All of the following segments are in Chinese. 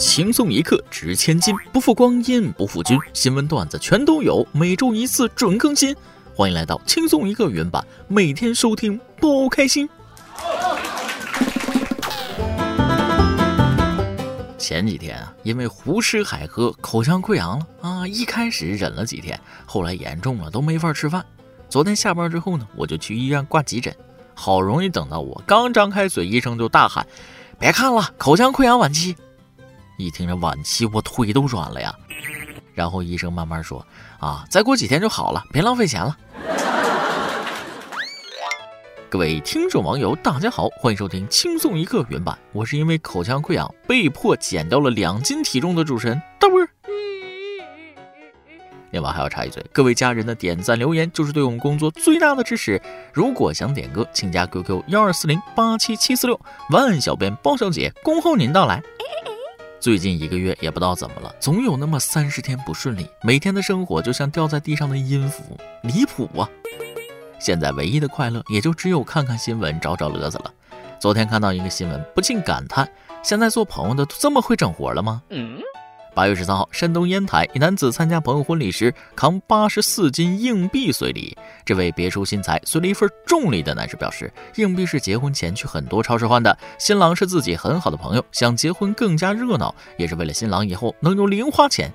轻松一刻值千金，不负光阴不负君。新闻段子全都有，每周一次准更新。欢迎来到轻松一刻原版，每天收听包开心。前几天啊，因为胡吃海喝，口腔溃疡了啊！一开始忍了几天，后来严重了，都没法吃饭。昨天下班之后呢，我就去医院挂急诊。好容易等到我刚张开嘴，医生就大喊：“别看了，口腔溃疡晚期。”一听这晚期，我腿都软了呀。然后医生慢慢说：“啊，再过几天就好了，别浪费钱了。”各位听众网友，大家好，欢迎收听轻松一刻原版。我是因为口腔溃疡被迫减掉了两斤体重的主持人大波。另外还要插一嘴，各位家人的点赞留言就是对我们工作最大的支持。如果想点歌，请加 QQ 幺二四零八七七四六，万小编包小姐恭候您到来。最近一个月也不知道怎么了，总有那么三十天不顺利，每天的生活就像掉在地上的音符，离谱啊！现在唯一的快乐也就只有看看新闻找找乐子了。昨天看到一个新闻，不禁感叹：现在做朋友的都这么会整活了吗？八月十三号，山东烟台一男子参加朋友婚礼时，扛八十四斤硬币随礼。这位别出心裁、随了一份重礼的男士表示，硬币是结婚前去很多超市换的。新郎是自己很好的朋友，想结婚更加热闹，也是为了新郎以后能有零花钱。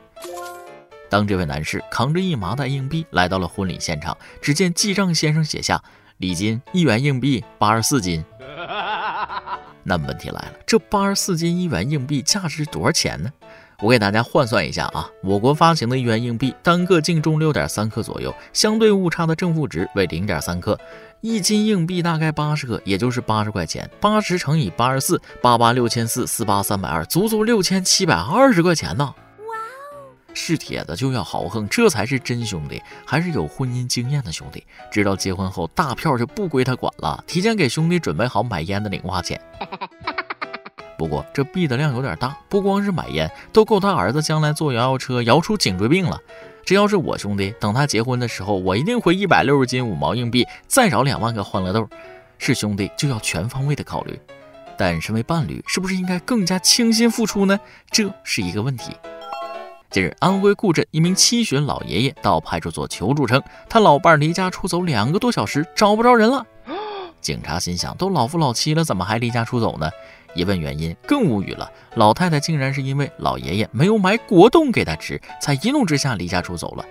当这位男士扛着一麻袋硬币来到了婚礼现场，只见记账先生写下礼金一元硬币八十四斤。那么问题来了，这八十四斤一元硬币价值多少钱呢？我给大家换算一下啊，我国发行的一元硬币单个净重六点三克左右，相对误差的正负值为零点三克，一斤硬币大概八十克，也就是八十块钱，八十乘以八十四，八八六千四，四八三百二，足足六千七百二十块钱呢！哇哦，是铁的就要豪横，这才是真兄弟，还是有婚姻经验的兄弟，知道结婚后大票就不归他管了，提前给兄弟准备好买烟的零花钱。不过这币的量有点大，不光是买烟，都够他儿子将来坐摇摇车摇出颈椎病了。这要是我兄弟，等他结婚的时候，我一定会一百六十斤五毛硬币，再找两万个欢乐豆。是兄弟就要全方位的考虑，但身为伴侣，是不是应该更加倾心付出呢？这是一个问题。近日，安徽固镇一名七旬老爷爷到派出所求助称，他老伴离家出走两个多小时，找不着人了。警察心想，都老夫老妻了，怎么还离家出走呢？一问原因，更无语了。老太太竟然是因为老爷爷没有买果冻给她吃，才一怒之下离家出走了。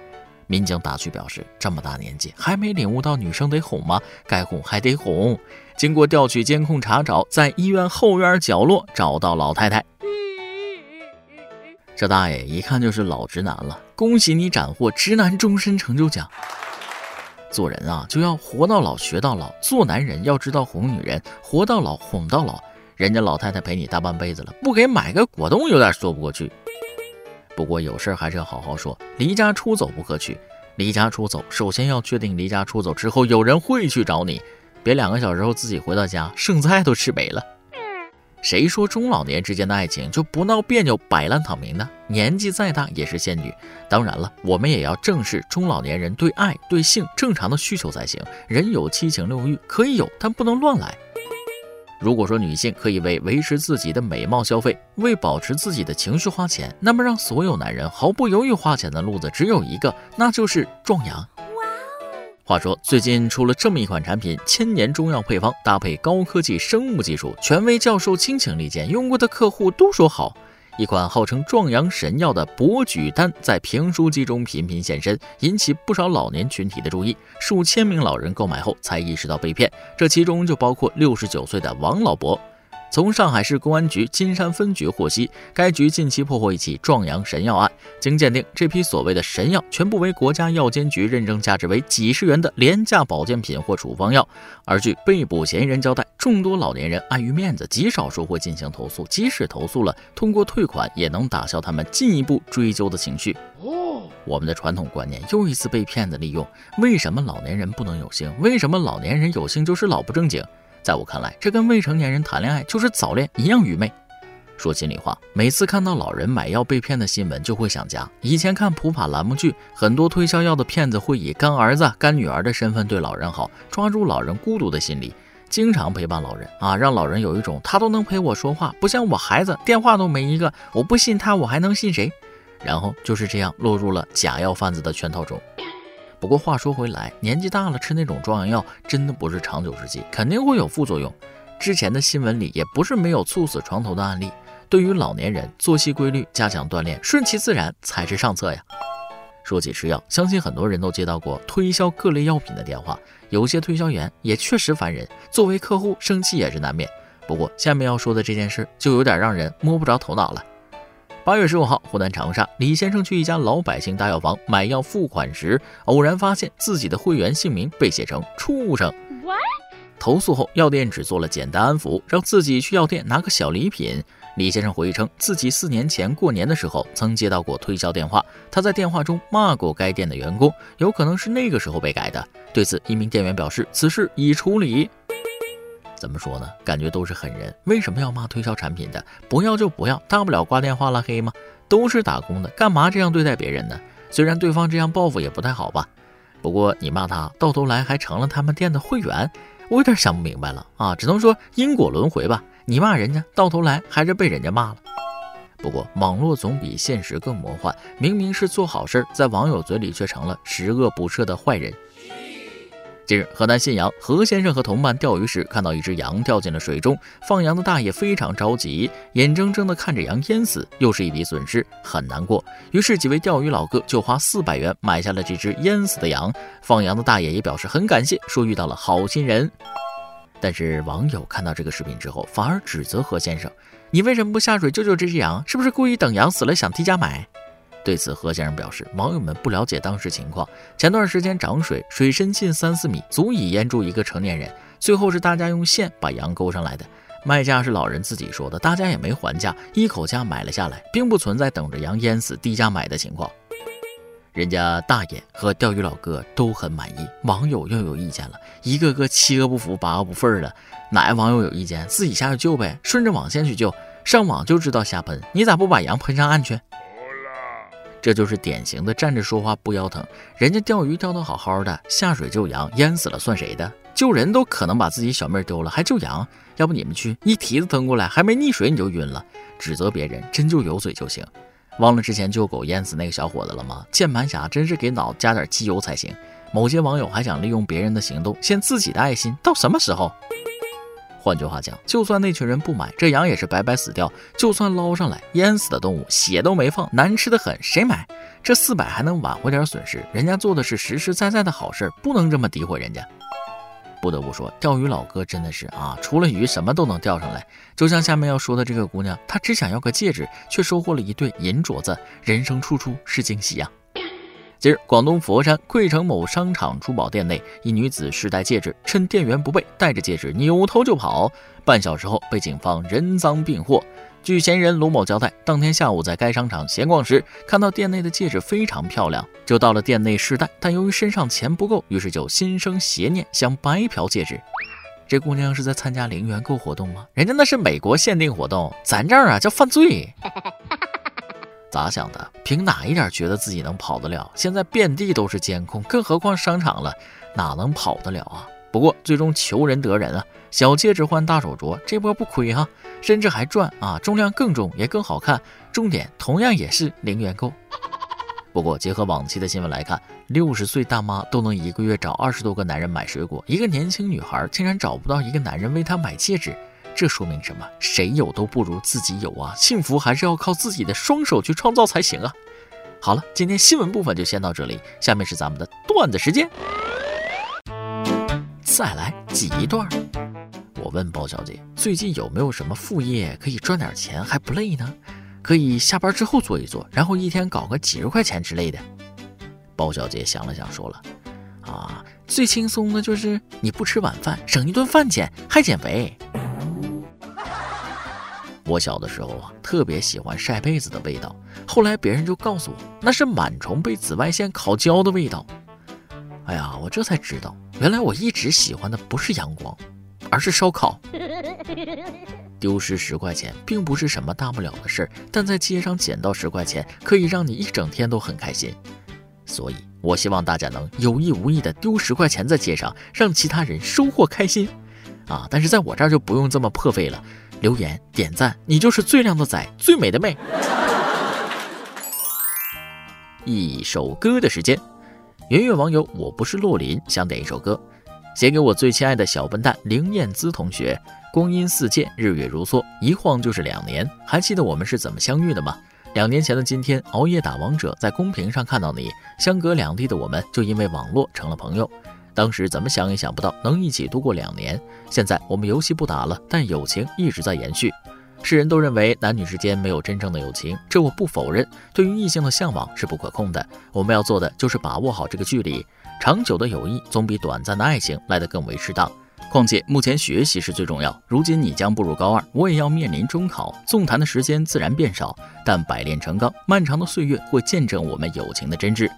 民警打趣表示：“这么大年纪还没领悟到女生得哄吗？该哄还得哄。”经过调取监控查找，在医院后院角落找到老太太。这大爷一看就是老直男了，恭喜你斩获直男终身成就奖。做人啊，就要活到老学到老；做男人要知道哄女人，活到老哄到老。人家老太太陪你大半辈子了，不给买个果冻有点说不过去。不过有事还是要好好说，离家出走不可取。离家出走，首先要确定离家出走之后有人会去找你，别两个小时后自己回到家，剩菜都吃没了。谁说中老年之间的爱情就不闹别扭、摆烂躺平呢？年纪再大也是仙女。当然了，我们也要正视中老年人对爱、对性正常的需求才行。人有七情六欲可以有，但不能乱来。如果说女性可以为维持自己的美貌消费，为保持自己的情绪花钱，那么让所有男人毫不犹豫花钱的路子只有一个，那就是壮阳。话说最近出了这么一款产品，千年中药配方搭配高科技生物技术，权威教授倾情力荐，用过的客户都说好。一款号称壮阳神药的博举丹在评书机中频频现身，引起不少老年群体的注意。数千名老人购买后才意识到被骗，这其中就包括六十九岁的王老伯。从上海市公安局金山分局获悉，该局近期破获一起壮阳神药案。经鉴定，这批所谓的神药全部为国家药监局认证价值为几十元的廉价保健品或处方药。而据被捕嫌疑人交代，众多老年人碍于面子，极少数会进行投诉。即使投诉了，通过退款也能打消他们进一步追究的情绪。哦，我们的传统观念又一次被骗子利用。为什么老年人不能有性？为什么老年人有性就是老不正经？在我看来，这跟未成年人谈恋爱就是早恋一样愚昧。说心里话，每次看到老人买药被骗的新闻，就会想家。以前看普法栏目剧，很多推销药的骗子会以干儿子、干女儿的身份对老人好，抓住老人孤独的心理。经常陪伴老人啊，让老人有一种他都能陪我说话，不像我孩子电话都没一个，我不信他，我还能信谁？然后就是这样落入了假药贩子的圈套中。不过话说回来，年纪大了吃那种壮阳药真的不是长久之计，肯定会有副作用。之前的新闻里也不是没有猝死床头的案例。对于老年人，作息规律、加强锻炼、顺其自然才是上策呀。说起吃药，相信很多人都接到过推销各类药品的电话，有些推销员也确实烦人，作为客户生气也是难免。不过下面要说的这件事就有点让人摸不着头脑了。八月十五号，湖南长沙，李先生去一家老百姓大药房买药付款时，偶然发现自己的会员姓名被写成“畜生”。投诉后，药店只做了简单安抚，让自己去药店拿个小礼品。李先生回忆称，自己四年前过年的时候曾接到过推销电话，他在电话中骂过该店的员工，有可能是那个时候被改的。对此，一名店员表示，此事已处理。怎么说呢？感觉都是狠人，为什么要骂推销产品的？不要就不要，大不了挂电话拉黑吗？都是打工的，干嘛这样对待别人呢？虽然对方这样报复也不太好吧，不过你骂他，到头来还成了他们店的会员，我有点想不明白了啊！只能说因果轮回吧，你骂人家，到头来还是被人家骂了。不过网络总比现实更魔幻，明明是做好事，在网友嘴里却成了十恶不赦的坏人。近日，河南信阳何先生和同伴钓鱼时，看到一只羊掉进了水中，放羊的大爷非常着急，眼睁睁地看着羊淹死，又是一笔损失，很难过。于是几位钓鱼老哥就花四百元买下了这只淹死的羊。放羊的大爷也表示很感谢，说遇到了好心人。但是网友看到这个视频之后，反而指责何先生：“你为什么不下水救救这只羊？是不是故意等羊死了想低价买？”对此，何先生表示，网友们不了解当时情况。前段时间涨水，水深近三四米，足以淹住一个成年人。最后是大家用线把羊勾上来的，卖价是老人自己说的，大家也没还价，一口价买了下来，并不存在等着羊淹死低价买的情况。人家大爷和钓鱼老哥都很满意，网友又有意见了，一个个七个不服八个不忿的。哪个网友有意见，自己下去救呗，顺着网线去救，上网就知道瞎喷，你咋不把羊喷上岸去？这就是典型的站着说话不腰疼。人家钓鱼钓得好好的，下水救羊淹死了算谁的？救人都可能把自己小命丢了，还救羊？要不你们去一蹄子蹬过来，还没溺水你就晕了。指责别人真就有嘴就行。忘了之前救狗淹死那个小伙子了吗？键盘侠真是给脑加点机油才行。某些网友还想利用别人的行动献自己的爱心，到什么时候？换句话讲，就算那群人不买，这羊也是白白死掉；就算捞上来，淹死的动物血都没放，难吃的很，谁买？这四百还能挽回点损失，人家做的是实实在在的好事，不能这么诋毁人家。不得不说，钓鱼老哥真的是啊，除了鱼什么都能钓上来。就像下面要说的这个姑娘，她只想要个戒指，却收获了一对银镯子，人生处处是惊喜呀。近日，广东佛山桂城某商场珠宝店内，一女子试戴戒指，趁店员不备，戴着戒指扭头就跑。半小时后，被警方人赃并获。据嫌疑人卢某交代，当天下午在该商场闲逛时，看到店内的戒指非常漂亮，就到了店内试戴。但由于身上钱不够，于是就心生邪念，想白嫖戒指。这姑娘是在参加零元购活动吗？人家那是美国限定活动，咱这儿啊叫犯罪。咋想的？凭哪一点觉得自己能跑得了？现在遍地都是监控，更何况商场了，哪能跑得了啊？不过最终求人得人啊，小戒指换大手镯，这波不亏哈，甚至还赚啊！重量更重，也更好看，重点同样也是零元购。不过结合往期的新闻来看，六十岁大妈都能一个月找二十多个男人买水果，一个年轻女孩竟然找不到一个男人为她买戒指。这说明什么？谁有都不如自己有啊！幸福还是要靠自己的双手去创造才行啊！好了，今天新闻部分就先到这里，下面是咱们的段子时间。再来挤一段。我问包小姐，最近有没有什么副业可以赚点钱还不累呢？可以下班之后做一做，然后一天搞个几十块钱之类的。包小姐想了想，说了：“啊，最轻松的就是你不吃晚饭，省一顿饭钱，还减肥。”我小的时候啊，特别喜欢晒被子的味道。后来别人就告诉我，那是螨虫被紫外线烤焦的味道。哎呀，我这才知道，原来我一直喜欢的不是阳光，而是烧烤。丢失十块钱并不是什么大不了的事儿，但在街上捡到十块钱，可以让你一整天都很开心。所以，我希望大家能有意无意的丢十块钱在街上，让其他人收获开心。啊！但是在我这儿就不用这么破费了，留言点赞，你就是最靓的仔，最美的妹。一首歌的时间，圆圆网友我不是洛林想点一首歌，写给我最亲爱的小笨蛋凌燕姿同学。光阴似箭，日月如梭，一晃就是两年。还记得我们是怎么相遇的吗？两年前的今天，熬夜打王者，在公屏上看到你，相隔两地的我们就因为网络成了朋友。当时怎么想也想不到能一起度过两年。现在我们游戏不打了，但友情一直在延续。世人都认为男女之间没有真正的友情，这我不否认。对于异性的向往是不可控的，我们要做的就是把握好这个距离。长久的友谊总比短暂的爱情来得更为适当。况且目前学习是最重要。如今你将步入高二，我也要面临中考，纵谈的时间自然变少。但百炼成钢，漫长的岁月会见证我们友情的真挚。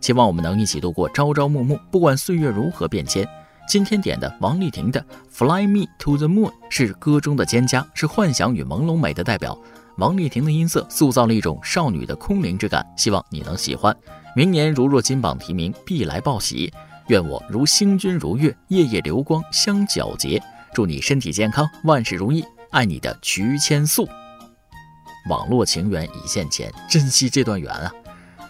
希望我们能一起度过朝朝暮暮，不管岁月如何变迁。今天点的王丽婷的《Fly Me to the Moon》是歌中的蒹葭，是幻想与朦胧美的代表。王丽婷的音色塑造了一种少女的空灵之感，希望你能喜欢。明年如若金榜题名，必来报喜。愿我如星君如月，夜夜流光相皎洁。祝你身体健康，万事如意。爱你的瞿千素。网络情缘已现前，珍惜这段缘啊！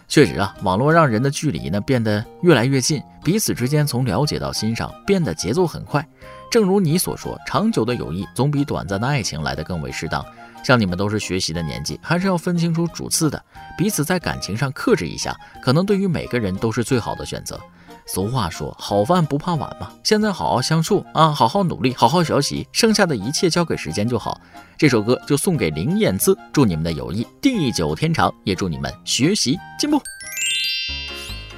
确实啊，网络让人的距离呢变得越来越近，彼此之间从了解到欣赏变得节奏很快。正如你所说，长久的友谊总比短暂的爱情来得更为适当。像你们都是学习的年纪，还是要分清楚主次的，彼此在感情上克制一下，可能对于每个人都是最好的选择。俗话说，好饭不怕晚嘛。现在好好相处啊，好好努力，好好学习，剩下的一切交给时间就好。这首歌就送给林燕姿，祝你们的友谊地久天长，也祝你们学习进步。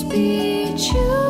Be true.